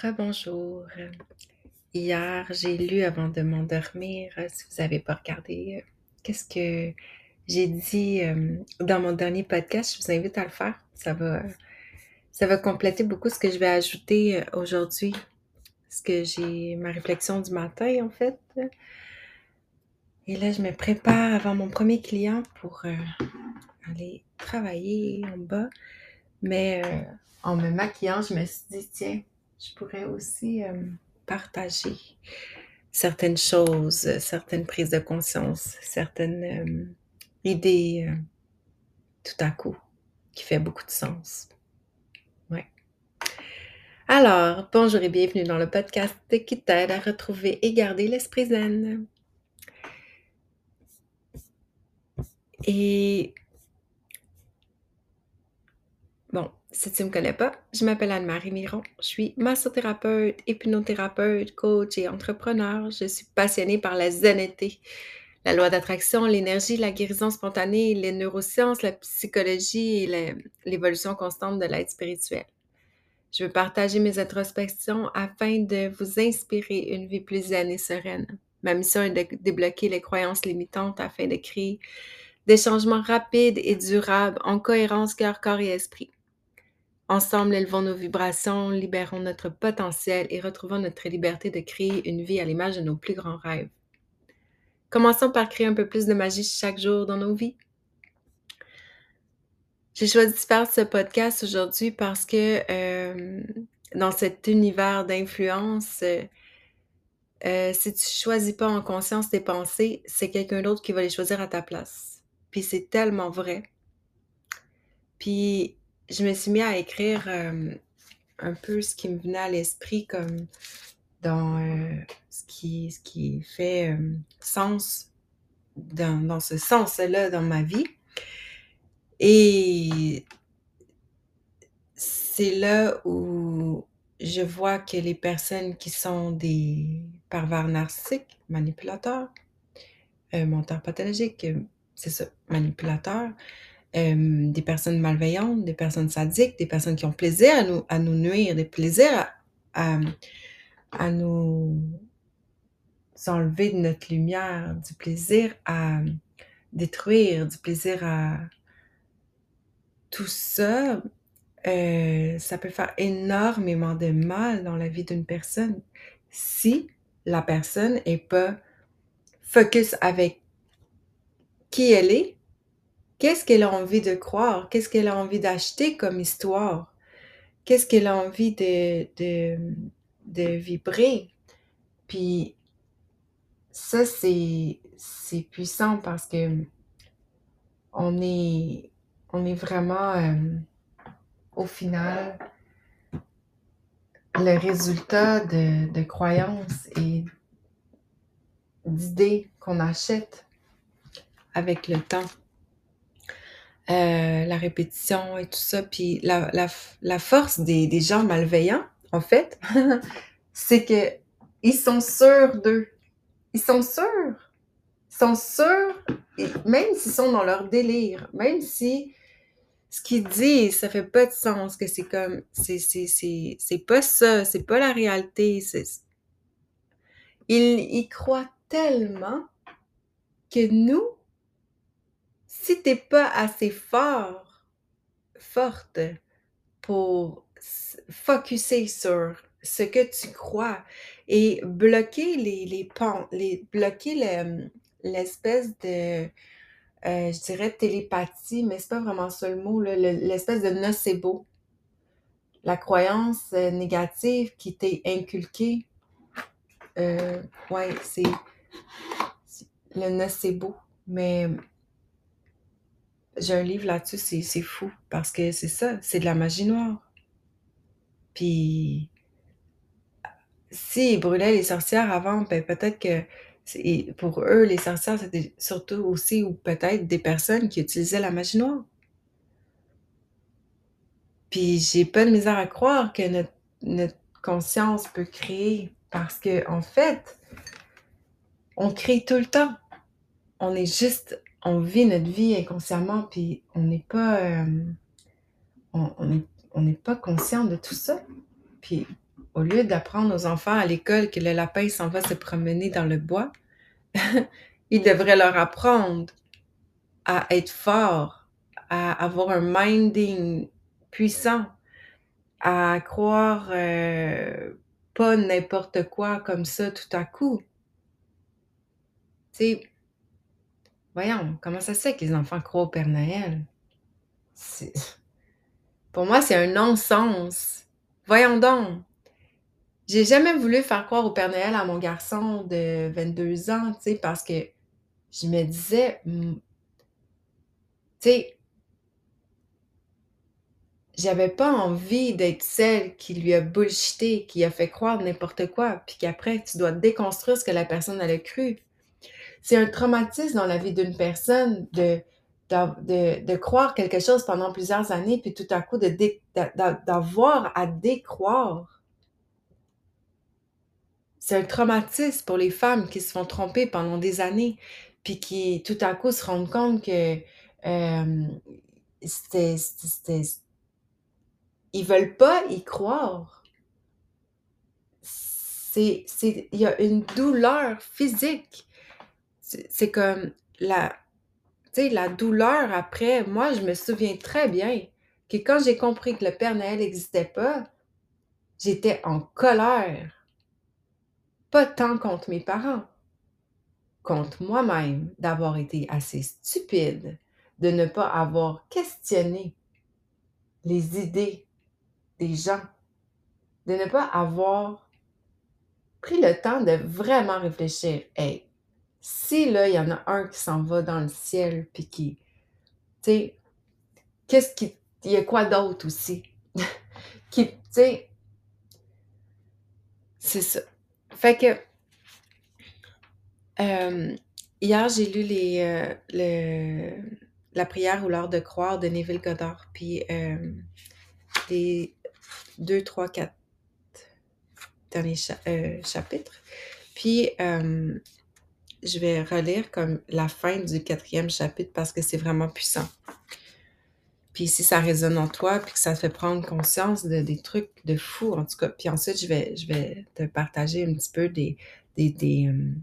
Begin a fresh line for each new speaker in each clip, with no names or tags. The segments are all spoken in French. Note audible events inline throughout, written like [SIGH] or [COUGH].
Rebonjour. Hier, j'ai lu avant de m'endormir, euh, si vous n'avez pas regardé, euh, qu'est-ce que j'ai dit euh, dans mon dernier podcast. Je vous invite à le faire. Ça va, ça va compléter beaucoup ce que je vais ajouter aujourd'hui. Ce que j'ai ma réflexion du matin, en fait. Et là, je me prépare avant mon premier client pour aller travailler en bas. Mais en me maquillant, je me suis dit, tiens, je pourrais aussi euh, partager certaines choses, certaines prises de conscience, certaines euh, idées euh, tout à coup qui fait beaucoup de sens. Ouais. Alors, bonjour et bienvenue dans le podcast qui t'aide à retrouver et garder l'esprit zen. Et bon, si tu ne me connais pas, je m'appelle Anne-Marie Miron. Je suis massothérapeute, hypnothérapeute, coach et entrepreneur. Je suis passionnée par la zenneté, la loi d'attraction, l'énergie, la guérison spontanée, les neurosciences, la psychologie et l'évolution constante de l'être spirituel. Je veux partager mes introspections afin de vous inspirer une vie plus zen et sereine. Ma mission est de débloquer les croyances limitantes afin de créer des changements rapides et durables en cohérence cœur, corps et esprit. Ensemble, élevons nos vibrations, libérons notre potentiel et retrouvons notre liberté de créer une vie à l'image de nos plus grands rêves. Commençons par créer un peu plus de magie chaque jour dans nos vies. J'ai choisi de faire ce podcast aujourd'hui parce que euh, dans cet univers d'influence, euh, euh, si tu choisis pas en conscience tes pensées, c'est quelqu'un d'autre qui va les choisir à ta place. Puis c'est tellement vrai. Puis je me suis mis à écrire euh, un peu ce qui me venait à l'esprit comme dans euh, ce, qui, ce qui fait euh, sens dans, ce sens-là dans ma vie. Et c'est là où je vois que les personnes qui sont des pervers narcissiques, manipulateurs, menteurs pathologiques, c'est ça, manipulateurs, des personnes malveillantes, des personnes sadiques, des personnes qui ont plaisir à nous, à nous nuire, des plaisirs à, nous enlever de notre lumière, du plaisir à détruire, du plaisir à... Tout ça, euh, ça peut faire énormément de mal dans la vie d'une personne si la personne est pas focus avec qui elle est, Qu'est-ce qu'elle a envie de croire? Qu'est-ce qu'elle a envie d'acheter comme histoire? Qu'est-ce qu'elle a envie de, vibrer? Puis ça, c'est, c'est puissant parce que on est, on est vraiment euh, au final le résultat de, de croyances et d'idées qu'on achète avec le temps. Euh, la répétition et tout ça. Puis la, la, la force des, des, gens malveillants, en fait, [LAUGHS] c'est que ils sont sûrs d'eux. Ils sont sûrs. Ils sont sûrs, même s'ils sont dans leur délire, même si ce qu'ils disent, ça fait pas de sens, que c'est comme, c'est, c'est, c'est, c'est pas ça, c'est pas la réalité. C'est... Ils y croient tellement que nous, si t'es pas assez fort, forte pour focuser sur ce que tu crois et bloquer les, les les, bloquer l'espèce de, euh, je dirais télépathie, mais c'est pas vraiment ça le mot, l'espèce de nocebo. La croyance euh, négative qui t'est inculquée. Euh, ouais, c'est le nocebo. Mais j'ai un livre là-dessus, c'est fou, parce que c'est ça, c'est de la magie noire. Puis, s'ils brûlaient les sorcières avant, ben peut-être que pour eux, les sorcières, c'était surtout aussi, ou peut-être des personnes qui utilisaient la magie noire. Puis, j'ai pas de misère à croire que notre, notre conscience peut créer, parce que en fait, on crée tout le temps. On est juste on vit notre vie inconsciemment, puis on n'est pas, euh, on, pas conscient de tout ça. Puis Au lieu d'apprendre aux enfants à l'école que le lapin s'en va se promener dans le bois, [LAUGHS] ils devraient leur apprendre à être forts, à avoir un minding puissant, à croire euh, pas n'importe quoi comme ça tout à coup. Tu sais, voyons, comment ça se fait que les enfants croient au Père Noël? [LAUGHS] Pour moi, c'est un non-sens. Voyons donc. J'ai jamais voulu faire croire au Père Noël à mon garçon de 22 ans, tu sais, parce que je me disais, hmm, tu sais, j'avais pas envie d'être celle qui lui a bullshité, qui a fait croire n'importe quoi, puis qu'après, tu dois déconstruire ce que la personne elle a cru. C'est un traumatisme dans la vie d'une personne de, de, de, croire quelque chose pendant plusieurs années, puis tout à coup d'avoir à décroire c'est un traumatisme pour les femmes qui se font tromper pendant des années, puis qui tout à coup se rendent compte que euh, c'était, ils veulent pas y croire. C'est, il y a une douleur physique. C'est, comme la, douleur après. Moi, je me souviens très bien que quand j'ai compris que le Père Noël n'existait pas, j'étais en colère pas tant contre mes parents, contre moi-même d'avoir été assez stupide de ne pas avoir questionné les idées des gens, de ne pas avoir pris le temps de vraiment réfléchir. Si là, il y en a un qui s'en va dans le ciel, puis qui, tu sais, qu'est-ce qui, il y a quoi d'autre aussi? [LAUGHS] qui, tu sais, c'est ça. Fait que euh, hier, j'ai lu les, euh, la prière ou l'art de croire de Neville Goddard, puis euh, les deux, trois, quatre derniers chapitres. Puis je vais relire comme la fin du quatrième chapitre parce que c'est vraiment puissant. Puis si ça résonne en toi, puis que ça te fait prendre conscience de, des trucs de fou, en tout cas. Puis ensuite, je vais, je vais te partager un petit peu des, des, des, euh,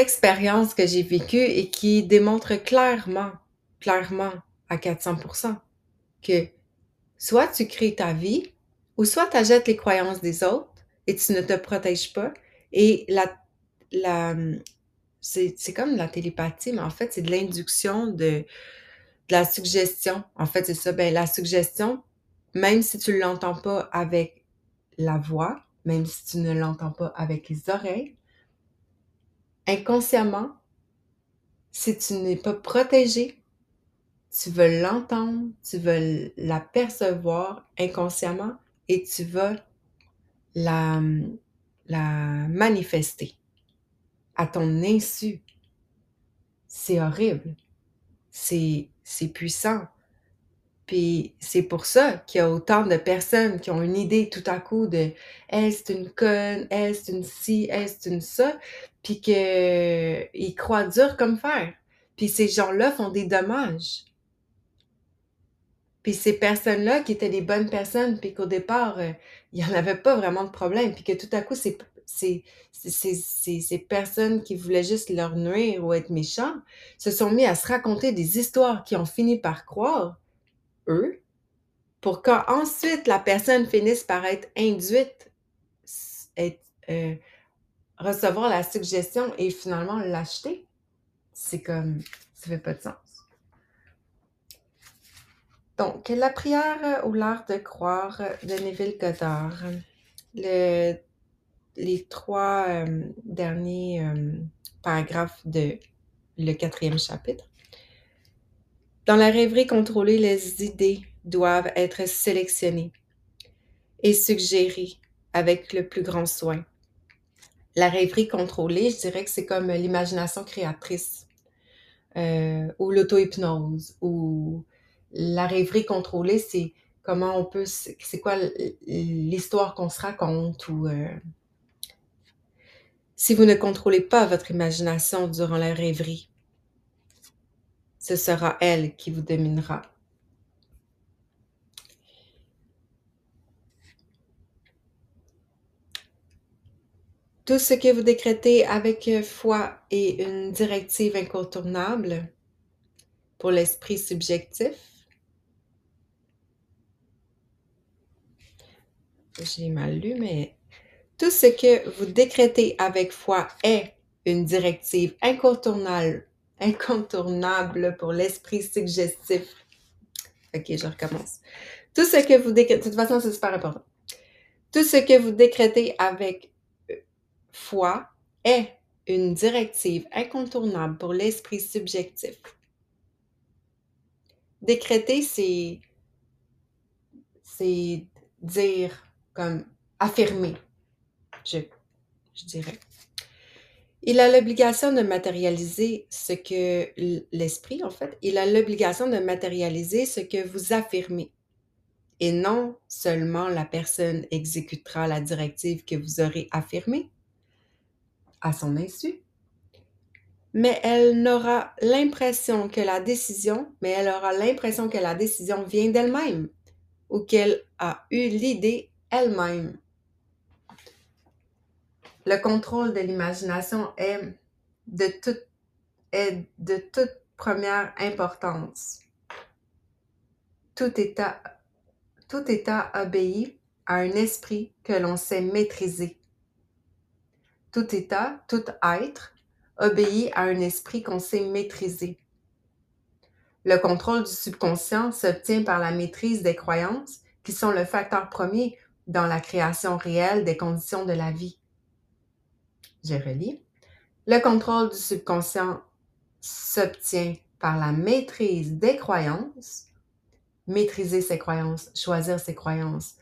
expériences que j'ai vécues et qui démontrent clairement, clairement, à 400%, que soit tu crées ta vie, ou soit tu achètes les croyances des autres et tu ne te protèges pas. Et la, la, c'est comme la télépathie, mais en fait, c'est de l'induction de, la suggestion. En fait, c'est ça. Ben, la suggestion, même si tu ne l'entends pas avec la voix, même si tu ne l'entends pas avec les oreilles, inconsciemment, si tu n'es pas protégé, tu veux l'entendre, tu veux la percevoir inconsciemment et tu vas la manifester à ton insu. C'est horrible. C'est puissant. Puis c'est pour ça qu'il y a autant de personnes qui ont une idée tout à coup de elle c'est une conne, elle c'est une ci, elle c'est une ça, puis qu'ils croient dur comme fer. Puis ces gens-là font des dommages. Puis ces personnes-là qui étaient des bonnes personnes, puis qu'au départ, euh, il n'y en avait pas vraiment de problème, puis que tout à coup, c'est ces, personnes qui voulaient juste leur nuire ou être méchants se sont mis à se raconter des histoires qui ont fini par croire, eux, pour qu'ensuite la personne finisse par être induite, être, euh, recevoir la suggestion et finalement l'acheter. C'est comme, ça fait pas de sens. Donc, la prière ou l'art de croire de Neville Goddard. Le les trois euh, derniers euh, paragraphes de le quatrième chapitre. Dans la rêverie contrôlée, les idées doivent être sélectionnées et suggérées avec le plus grand soin. La rêverie contrôlée, je dirais que c'est comme l'imagination créatrice euh, ou l'auto-hypnose ou la rêverie contrôlée, c'est comment on peut, c'est quoi l'histoire qu'on se raconte ou si vous ne contrôlez pas votre imagination durant la rêverie. Ce sera elle qui vous dominera. Tout ce que vous décrétez avec euh, foi et une directive incontournable pour l'esprit subjectif. J'ai mal lu, mais tout ce que vous décrétez avec foi est une directive incontournable, pour l'esprit suggestif. Ok, je recommence. Tout ce que vous décrétez, de toute façon, c'est super important. Tout ce que vous décrétez avec euh, foi est une directive incontournable pour l'esprit subjectif. Décréter, c'est, c'est dire comme affirmer, je, je dirais. Il a l'obligation de matérialiser ce que l'esprit, en fait, il a l'obligation de matérialiser ce que vous affirmez. Et non seulement la personne exécutera la directive que vous aurez affirmée à son insu, mais elle n'aura l'impression que la décision, mais elle aura l'impression que la décision vient d'elle-même ou qu'elle a eu l'idée elle-même. Le contrôle de l'imagination est de toute, première importance. Tout état obéit à un esprit que l'on sait maîtriser. Tout état, tout être obéit à un esprit qu'on sait maîtriser. Le contrôle du subconscient s'obtient par la maîtrise des croyances qui sont le facteur premier dans la création réelle des conditions de la vie. Je relis. Le contrôle du subconscient s'obtient par la maîtrise des croyances, maîtriser ses croyances, choisir ses croyances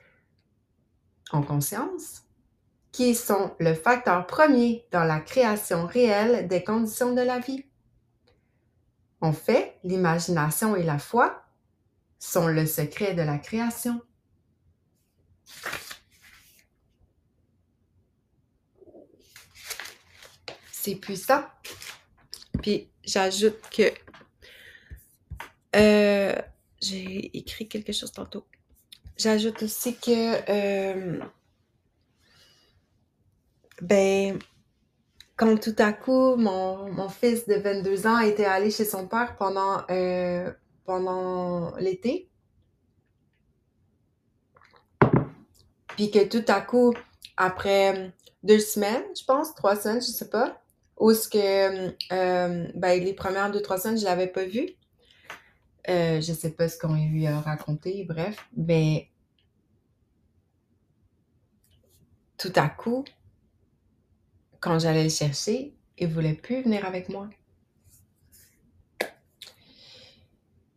en conscience, qui sont le facteur premier dans la création réelle des conditions de la vie. En fait, l'imagination et la foi sont le secret de la création. Puissant. Puis j'ajoute que euh, j'ai écrit quelque chose tantôt. J'ajoute aussi que euh, ben quand tout à coup mon, fils de 22 ans était allé chez son père pendant euh, pendant l'été. Puis que tout à coup, après deux semaines, je pense, trois semaines, je sais pas, où ce que euh, ben, les premières deux, trois semaines, je l'avais pas vu. Euh, je sais pas ce qu'on lui a raconté, bref. Mais tout à coup, quand j'allais le chercher, il voulait plus venir avec moi.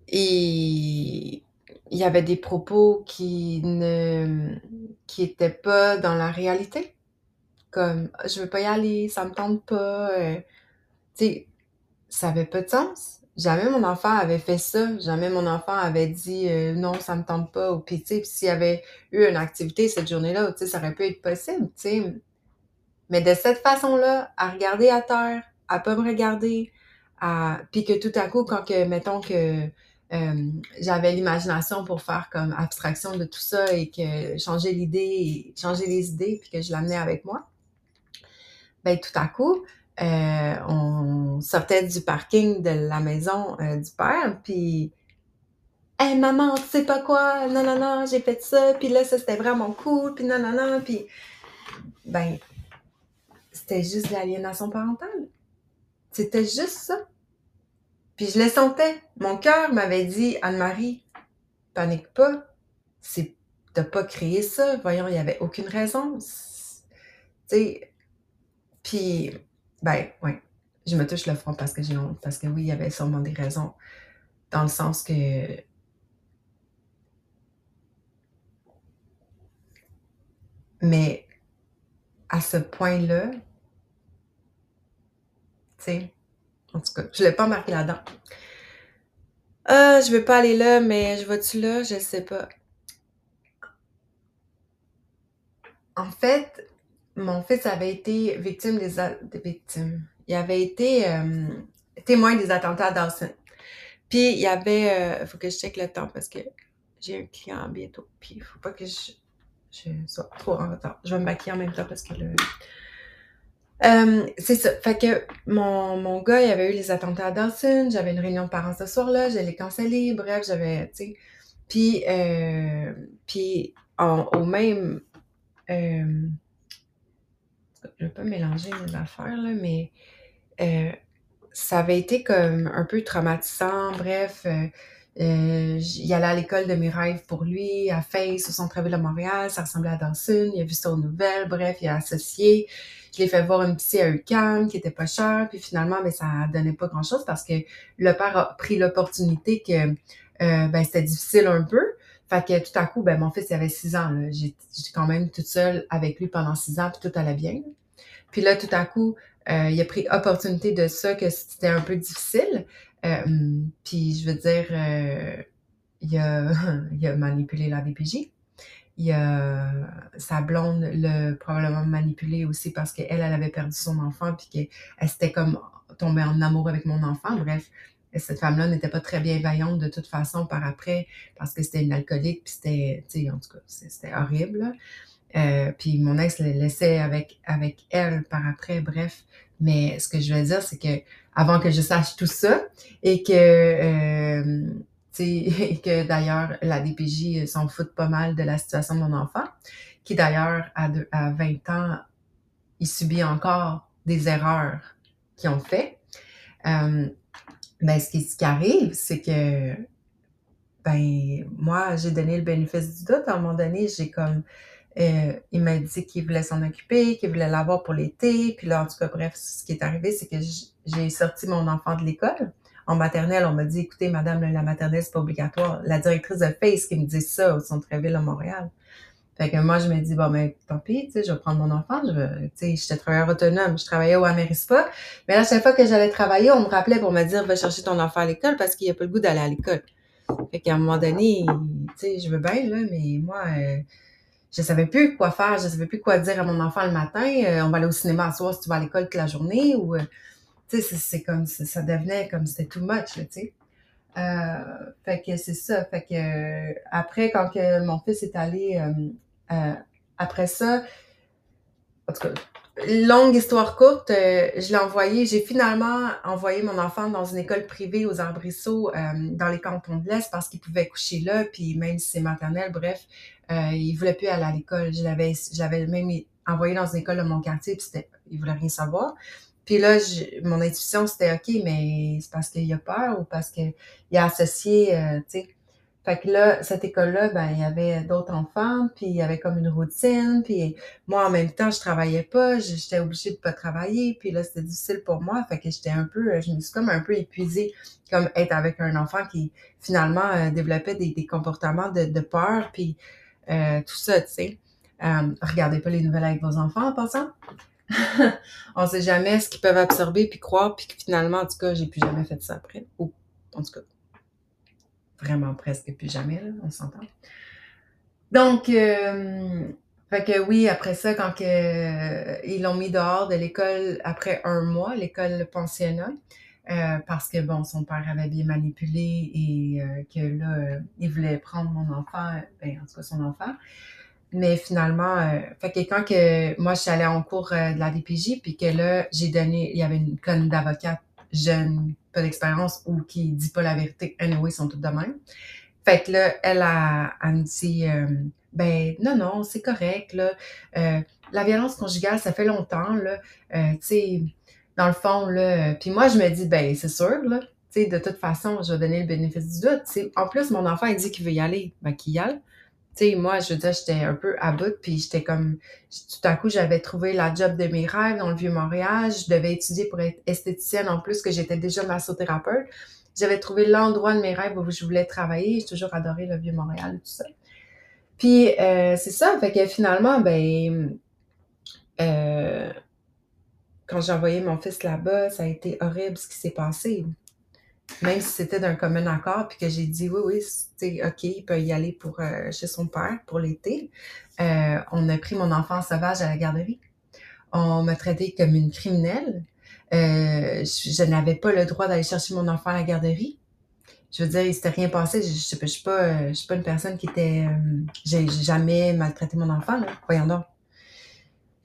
Et il y avait des propos qui ne qui étaient pas dans la réalité comme je veux pas y aller, ça me tente pas. Euh, tu sais, ça avait pas de sens. Jamais mon enfant avait fait ça. Jamais mon enfant avait dit euh, non, ça me tente pas. Ou puis tu sais, s'il y avait eu une activité cette journée-là, tu sais, ça aurait pu être possible, tu sais. Mais de cette façon-là, à regarder à terre, à pas me regarder, à puis que tout à coup, quand que mettons que euh, j'avais l'imagination pour faire comme abstraction de tout ça et que changer l'idée, changer les idées, puis que je l'amenais avec moi ben tout à coup, euh, on sortait du parking de la maison euh, du père, puis Hey maman, tu sais pas quoi, non, non, non, j'ai fait ça, puis là, ça c'était vraiment cool, puis non, non, non, puis ben, c'était juste l'aliénation parentale. C'était juste ça. Puis je le sentais. Mon cœur m'avait dit, Anne-Marie, panique pas, c'est, t'as pas créé ça, voyons, il y avait aucune raison. Tu puis, ben, oui, je me touche le front parce que j'ai honte, parce que oui, il y avait sûrement des raisons, dans le sens que Mais à ce point-là, tu sais, en tout cas, je ne l'ai pas marqué là-dedans. Ah, je veux pas aller là, mais je vais-tu là? Je sais pas. En fait, mon fils avait été victime des, victimes. Il avait été euh, témoin des attentats à Dawson. Puis il y avait, il euh, faut que je check le temps parce que j'ai un client bientôt. Puis il faut pas que je, sois trop en retard. Je vais me maquiller en même temps parce que le, Euh, c'est ça. Fait que mon, mon gars, il avait eu les attentats à Dawson. J'avais une réunion de parents ce soir-là. Je l'ai cancellé. Bref, j'avais, tu sais. Puis, euh, puis au même... Je vais pas mélanger mes affaires, là, mais euh, ça avait été comme un peu traumatisant. Bref, euh, euh, il allait à l'école de mes rêves pour lui, à Face, au centre-ville de Montréal. Ça ressemblait à Dawson. Il a vu ça aux nouvelles. Bref, il a associé. Je l'ai fait voir une psy à UQAM qui était pas cher. Puis finalement, mais ça donnait pas grand-chose parce que le père a pris l'opportunité que ben, c'était difficile un peu. Fait que tout à coup, ben, mon fils il avait six ans. J'étais quand même toute seule avec lui pendant six ans, puis tout allait bien. Puis là, tout à coup, euh, il a pris opportunité de ça, que c'était un peu difficile. Euh, puis je veux dire, euh, il, a, [LAUGHS] il a manipulé la DPJ. Il a, sa blonde l'a probablement manipulé aussi parce qu'elle, elle avait perdu son enfant, puis qu'elle s'était comme tombée en amour avec mon enfant. Bref, cette femme-là n'était pas très bienveillante de toute façon par après parce que c'était une alcoolique, puis c'était, tu sais, en tout cas, c'était horrible. Euh, puis mon ex le laissait avec, avec elle par après, bref. Mais ce que je veux dire, c'est que avant que je sache tout ça et que, euh, [LAUGHS] et que d'ailleurs la DPJ s'en fout pas mal de la situation de mon enfant, qui d'ailleurs à, à 20 ans, il subit encore des erreurs qu'ils ont fait. Euh, ben, ce qui, ce qui arrive, c'est que, ben, moi, j'ai donné le bénéfice du doute. À un moment donné, j'ai comme, euh, il m'a dit qu'il voulait s'en occuper, qu'il voulait l'avoir pour l'été. Puis là, en tout cas, bref, ce qui est arrivé, c'est que j'ai sorti mon enfant de l'école. En maternelle, on m'a dit, écoutez, madame, la maternelle, c'est pas obligatoire. La directrice de FACE qui me dit ça au centre-ville à Montréal. Fait que moi, je me dis, bon, ben, tant pis, tu sais, je vais prendre mon enfant. Je tu sais, j'étais travailleur autonome. Je travaillais au Amerispa. Mais à chaque fois que j'allais travailler, on me rappelait pour me dire, va chercher ton enfant à l'école parce qu'il a pas le goût d'aller à l'école. Fait qu'à un moment donné, tu sais, je veux bien, là, mais moi, euh, je savais plus quoi faire. Je savais plus quoi dire à mon enfant le matin. Euh, on va aller au cinéma à soir si tu vas à l'école toute la journée ou, euh, tu sais, c'est comme, ça devenait comme c'était too much, tu sais. Euh, fait que c'est ça. Fait que après, quand que mon fils est allé euh, après ça, en tout cas, longue histoire courte, euh, je l'ai envoyé, j'ai finalement envoyé mon enfant dans une école privée aux Arbrisseaux euh, dans les cantons de l'Est parce qu'il pouvait coucher là, puis même si c'est maternel, bref, euh, il voulait plus aller à l'école. Je l'avais, j'avais même envoyé dans une école de mon quartier, puis c'était, il voulait rien savoir. Puis là, mon intuition, c'était OK, mais c'est parce qu'il a peur ou parce qu'il a associé, tu sais, fait que là, cette école-là, ben, il y avait d'autres enfants, puis il y avait comme une routine, puis moi, en même temps, je travaillais pas, j'étais obligée de pas travailler, puis là, c'était difficile pour moi, fait que j'étais un peu, je me suis comme un peu épuisée, comme être avec un enfant qui, finalement, euh, développait des, comportements de, de peur, puis euh, tout ça, tu sais. Euh, regardez pas les nouvelles avec vos enfants en passant. [LAUGHS] on sait jamais ce qu'ils peuvent absorber puis croire, puis finalement, en tout cas, j'ai plus jamais fait ça après. Ou, en tout cas, vraiment presque plus jamais, là, on s'entend. Donc, euh, fait que oui, après ça, quand euh, ils l'ont mis dehors de l'école après un mois, l'école pensionnat, euh, parce que bon, son père avait bien manipulé et que là, il voulait prendre mon enfant, ben, en tout cas son enfant. Mais finalement, fait que quand que moi je suis allée en cours de la DPJ, puis que là, j'ai donné, il y avait une conne d'avocate jeune, pas d'expérience ou qui dit pas la vérité, anyway, ils sont toutes de même. Fait que là, elle, a, elle me dit, euh, ben non, non, c'est correct, là. Euh, la violence conjugale, ça fait longtemps, là. Euh, tu sais, dans le fond, là. Puis moi, je me dis, ben c'est sûr, là. Tu sais, de toute façon, je vais donner le bénéfice du doute. sais. En plus, mon enfant, il dit qu'il veut y aller. Ben, qu'il y aille moi, je veux dire, j'étais un peu à bout, puis j'étais comme, tout à coup, j'avais trouvé la job de mes rêves dans le Vieux-Montréal. Je devais étudier pour être esthéticienne en plus, que j'étais déjà massothérapeute. J'avais trouvé l'endroit de mes rêves où je voulais travailler. J'ai toujours adoré le Vieux-Montréal tout ça. Puis, euh, c'est ça, fait que finalement, ben, euh, quand j'ai envoyé mon fils là-bas, ça a été horrible ce qui s'est passé même si c'était d'un commun accord, puis que j'ai dit oui, oui, c'est OK, il peut y aller pour euh, chez son père pour l'été. Euh, on a pris mon enfant sauvage à la garderie. On m'a traité comme une criminelle. Euh, je, n'avais pas le droit d'aller chercher mon enfant à la garderie. Je veux dire, il s'était rien passé. Je, je, je, suis pas, je suis pas une personne qui était. j'ai jamais maltraité mon enfant, là. Voyons donc.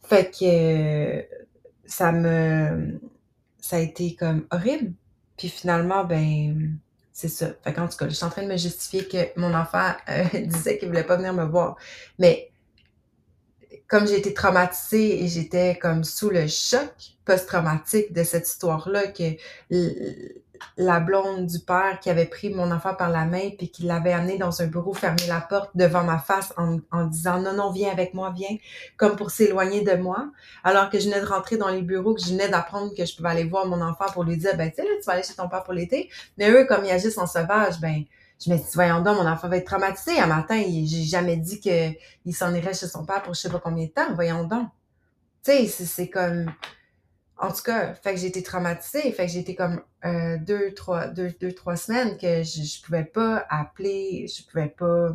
Fait que ça me ça a été comme horrible. Puis finalement, ben, c'est ça. Fait tout cas, je suis en train de me justifier que mon enfant euh, [LAUGHS] disait qu'il voulait pas venir me voir. Mais comme j'ai été traumatisée et j'étais comme sous le choc post-traumatique de cette histoire-là, que la blonde du père qui avait pris mon enfant par la main puis qui l'avait amené dans un bureau, fermé la porte devant ma face en, en disant non, non, viens avec moi, viens, comme pour s'éloigner de moi. Alors que je venais de rentrer dans les bureaux, que je venais d'apprendre que je pouvais aller voir mon enfant pour lui dire, ben, tu sais, là, tu vas aller chez ton père pour l'été. Mais eux, comme ils agissent en sauvage, ben, je me dis, voyons donc, mon enfant va être traumatisé. Un matin, j'ai jamais dit qu'il s'en irait chez son père pour je sais pas combien de temps. Voyons donc. Tu sais, c'est comme, en tout cas, fait que j'ai été traumatisée. Fait que j'ai été comme euh, deux, trois, deux, deux, trois semaines que je, je pouvais pas appeler, je pouvais pas.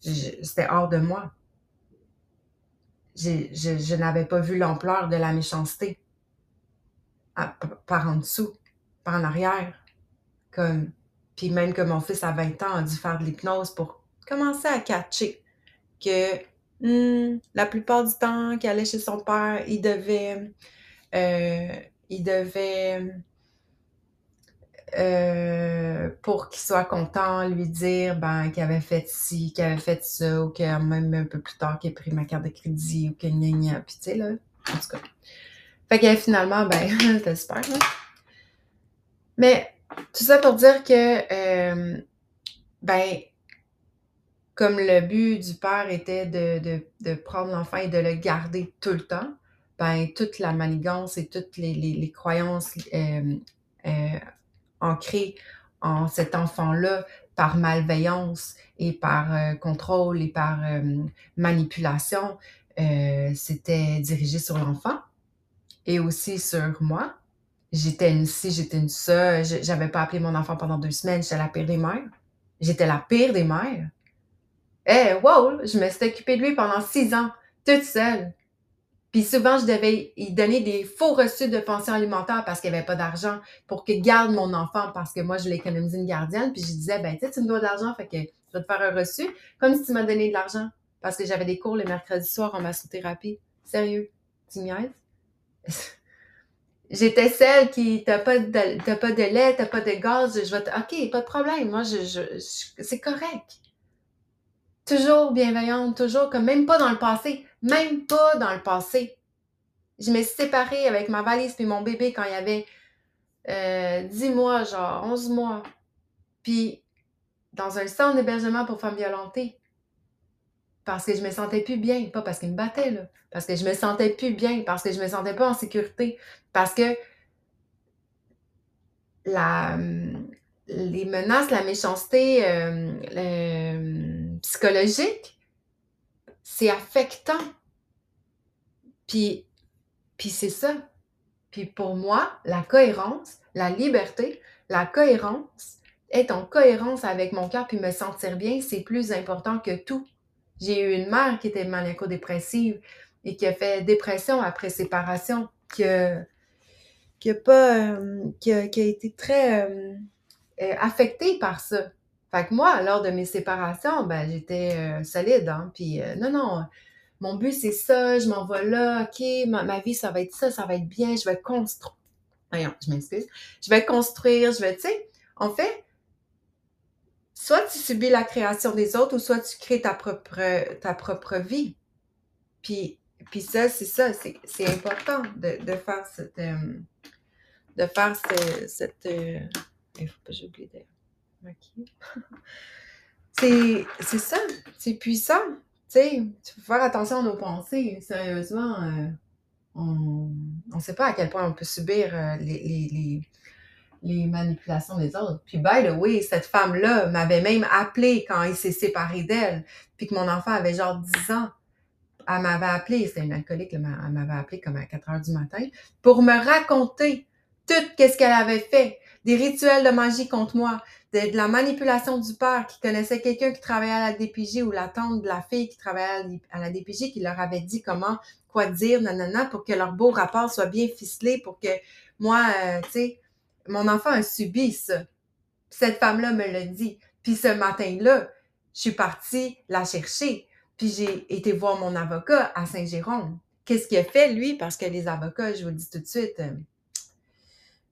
C'était hors de moi. Je, je, n'avais pas vu l'ampleur de la méchanceté par en dessous, par en arrière. Comme, puis même que mon fils à 20 ans a dû faire de l'hypnose pour commencer à catcher que hmm, la plupart du temps qu'il allait chez son père, il devait euh, il devait, euh, pour qu'il soit content, lui dire ben, qu'il avait fait ci, qu'il avait fait ça, ou que même un peu plus tard, qu'il ait pris ma carte de crédit, ou que gna gna, puis tu sais, là, en tout cas. Fait que finalement, ben, [LAUGHS] c'était hein. Mais, tout ça pour dire que, euh, ben, comme le but du père était de, de, de prendre l'enfant et de le garder tout le temps, ben, toute la manigance et toutes les, les, croyances euh, euh, ancrées en cet enfant-là par malveillance et par euh, contrôle et par manipulation, c'était dirigé sur l'enfant et aussi sur moi. J'étais une si, j'étais une ça, j'avais pas appelé mon enfant pendant deux semaines, j'étais la pire des mères. J'étais la pire des mères. Eh, wow, je me suis occupée de lui pendant six ans, toute seule. Puis souvent, je devais y donner des faux reçus de pension alimentaire parce qu'il n'y avait pas d'argent pour qu'il garde mon enfant parce que moi, je économiser une gardienne. Puis je disais, ben, tu sais, tu me dois de l'argent, fait que je vais te faire un reçu comme si tu m'as donné de l'argent parce que j'avais des cours le mercredi soir en massothérapie. Sérieux, tu niaises? [LAUGHS] J'étais celle qui, t'as pas de, pas de lait, t'as pas de gaz, je vais te, ok, pas de problème, moi, je, je c'est correct. Toujours bienveillante, toujours comme même pas dans le passé, même pas dans le passé. Je me suis séparée avec ma valise puis mon bébé quand il y avait euh, 10 mois, genre 11 mois. Puis dans un centre d'hébergement pour femmes violentées. Parce que je me sentais plus bien. Pas parce qu'il me battait, là. Parce que je me sentais plus bien. Parce que je me sentais pas en sécurité. Parce que les menaces, la méchanceté euh, euh, psychologique, c'est affectant. Puis, c'est ça. Puis pour moi, la cohérence, la liberté, la cohérence, être en cohérence avec mon cœur puis me sentir bien, c'est plus important que tout. J'ai eu une mère qui était maniaco-dépressive et qui a fait dépression après séparation, qui a, pas, euh, été très euh, euh, affectée par ça. Fait que moi, lors de mes séparations, ben, j'étais euh, solide, hein. Puis euh, non, non, mon but c'est ça, je m'en vais là, ok, ma, vie ça va être ça, ça va être bien, je vais construire. Voyons, je m'excuse. Je vais construire, je vais, tu sais, en fait, soit tu subis la création des autres ou soit tu crées ta propre, ta propre vie. Puis, puis ça, c'est ça, c'est important de, de, faire cette, euh, de faire cette, il faut pas j'oublie d'ailleurs. [LAUGHS] c'est, c'est ça, c'est puissant. Tu sais, faut faire attention à nos pensées. Sérieusement, euh, on ne sait pas à quel point on peut subir euh, les, manipulations des autres. Puis, by the way, cette femme-là m'avait même appelé quand il s'est séparé d'elle, puis que mon enfant avait genre 10 ans. Elle m'avait appelé, c'était une alcoolique, elle m'avait appelé comme à 4 heures du matin, pour me raconter tout ce qu'elle avait fait, des rituels de magie contre moi, de, la manipulation du père qui connaissait quelqu'un qui travaillait à la DPJ ou la tante de la fille qui travaillait à la DPJ qui leur avait dit comment, quoi dire, nanana, pour que leur beau rapport soit bien ficelé, pour que moi, euh, tu sais, mon enfant a subi ça. Cette femme-là me l'a dit. Puis ce matin-là, je suis partie la chercher. Puis j'ai été voir mon avocat à Saint-Jérôme qu'est-ce qu'il a fait, lui? Parce que les avocats, je vous le dis tout de suite, euh,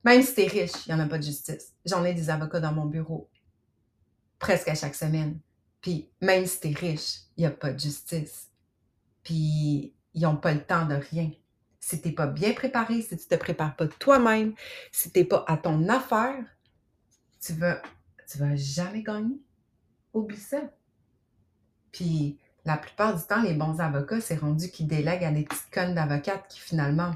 même si t'es riche, il n'y en a pas de justice. J'en ai des avocats dans mon bureau, presque à chaque semaine. Puis même si t'es riche, il n'y a pas de justice. Puis ils n'ont pas le temps de rien. Si t'es pas bien préparé, si tu te prépares pas toi-même, si t'es pas à ton affaire, tu vas, tu vas jamais gagner. Oublie ça. Puis la plupart du temps, les bons avocats, c'est rendu qu'ils délèguent à des petites connes d'avocates qui finalement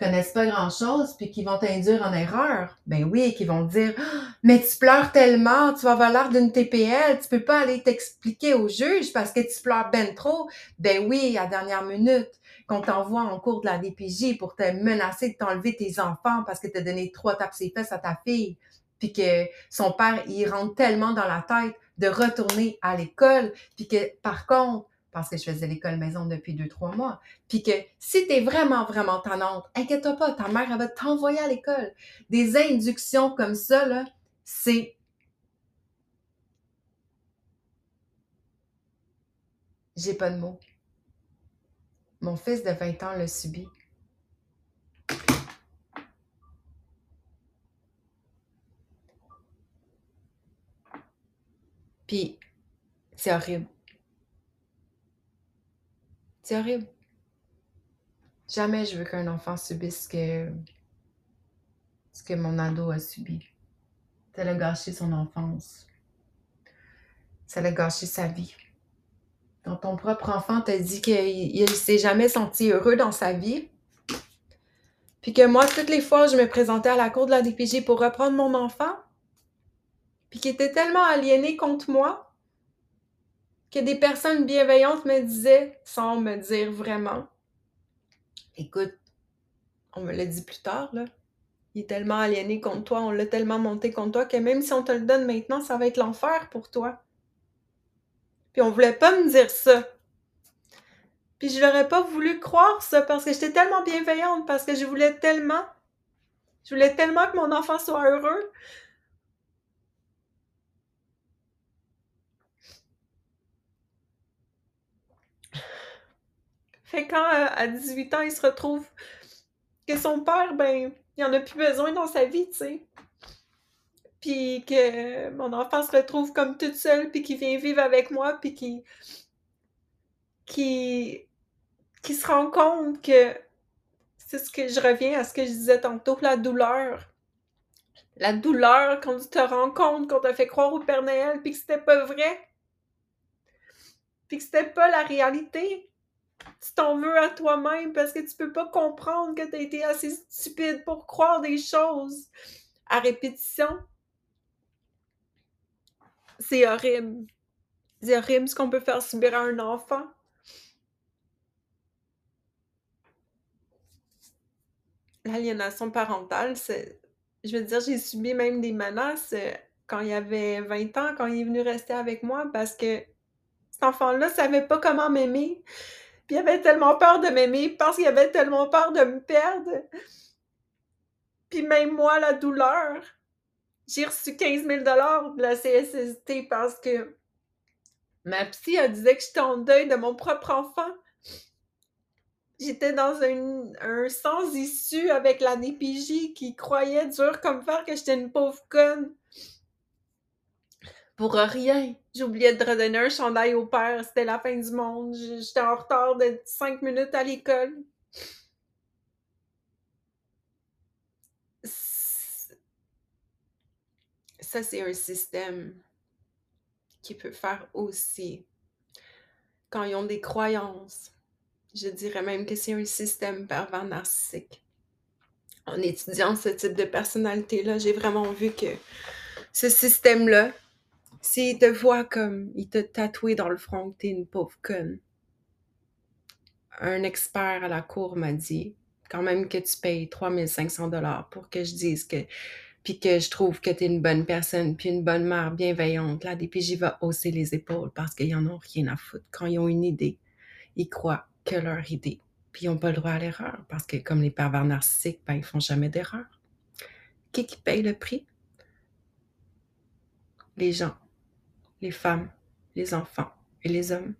connaissent pas grand-chose, puis qui vont t'induire en erreur. Ben oui, qui vont dire Ah, Mais tu pleures tellement, tu vas avoir l'air d'une TPL, tu peux pas aller t'expliquer au juge parce que tu pleures ben trop. Ben oui, à dernière minute, qu'on t'envoie en cours de la DPJ pour te menacer de t'enlever tes enfants parce que tu as donné trois tapes ses fesses à ta fille, puis que son père, il rentre tellement dans la tête de retourner à l'école, puis que par contre, parce que je faisais l'école maison depuis deux, trois mois. Puis que si tu es vraiment, vraiment tannante, inquiète-toi pas, ta mère, elle va t'envoyer à l'école. Des inductions comme ça, là, c'est... J'ai pas de mots. Mon fils de 20 ans l'a subi. Puis, c'est horrible. C'est horrible. Jamais je veux qu'un enfant subisse ce que, ce que mon ado a subi. Ça l'a gâché son enfance. Ça l'a gâché sa vie. Quand ton propre enfant t'a dit qu'il ne s'est jamais senti heureux dans sa vie, puis que moi, toutes les fois, je me présentais à la cour de la DPJ pour reprendre mon enfant, puis qu'il était tellement aliéné contre moi, que des personnes bienveillantes me disaient sans me dire vraiment. Écoute, on me l'a dit plus tard, là. Il est tellement aliéné contre toi, on l'a tellement monté contre toi que même si on te le donne maintenant, ça va être l'enfer pour toi. Puis on voulait pas me dire ça. Puis je n'aurais pas voulu croire ça parce que j'étais tellement bienveillante, parce que je voulais tellement, je voulais tellement que mon enfant soit heureux. Fait quand euh, à 18 ans, il se retrouve que son père, ben, il en a plus besoin dans sa vie, tu sais. Puis que mon enfant se retrouve comme toute seule, puis qu'il vient vivre avec moi, puis qui qui qui se rend compte que c'est ce que je reviens à ce que je disais tantôt, la douleur. La douleur quand tu te rends compte qu'on t'a fait croire au Père Noël, puis que c'était pas vrai. Puis que c'était pas la réalité tu t'en veux à toi-même parce que tu peux pas comprendre que tu as été assez stupide pour croire des choses à répétition. C'est horrible. C'est horrible ce qu'on peut faire subir à un enfant. L'aliénation parentale, c'est. Je veux dire, j'ai subi même des menaces euh, quand il avait 20 ans, quand il est venu rester avec moi, parce que cet enfant-là savait pas comment m'aimer. Puis il avait tellement peur de m'aimer parce qu'il avait tellement peur de me perdre. Puis même moi, la douleur, j'ai reçu 15 000 de la CSST parce que ma psy disait que j'étais en deuil de mon propre enfant. J'étais dans un, un sans issue avec la DPJ qui croyait dur comme fer que j'étais une pauvre conne pour rien. J'oubliais de redonner un chandail au père. C'était la fin du monde. J'étais en retard de cinq minutes à l'école. Ça, c'est un système qui peut faire aussi quand ils ont des croyances. Je dirais même que c'est un système pervers narcissique. En étudiant ce type de personnalité-là, j'ai vraiment vu que ce système-là, s'il te voit comme il te tatoué dans le front que t'es une pauvre conne. Un expert à la cour m'a dit quand même que tu payes 3500 dollars pour que je dise que puis que je trouve que tu es une bonne personne, puis une bonne mère bienveillante, la DPJ va hausser les épaules parce qu'ils en ont rien à foutre. Quand ils ont une idée, ils croient que leur idée. Puis ils n'ont pas le droit à l'erreur parce que comme les pervers narcissiques, ben, ils font jamais d'erreur. Qui qui paye le prix? Les gens les femmes, les enfants et les hommes.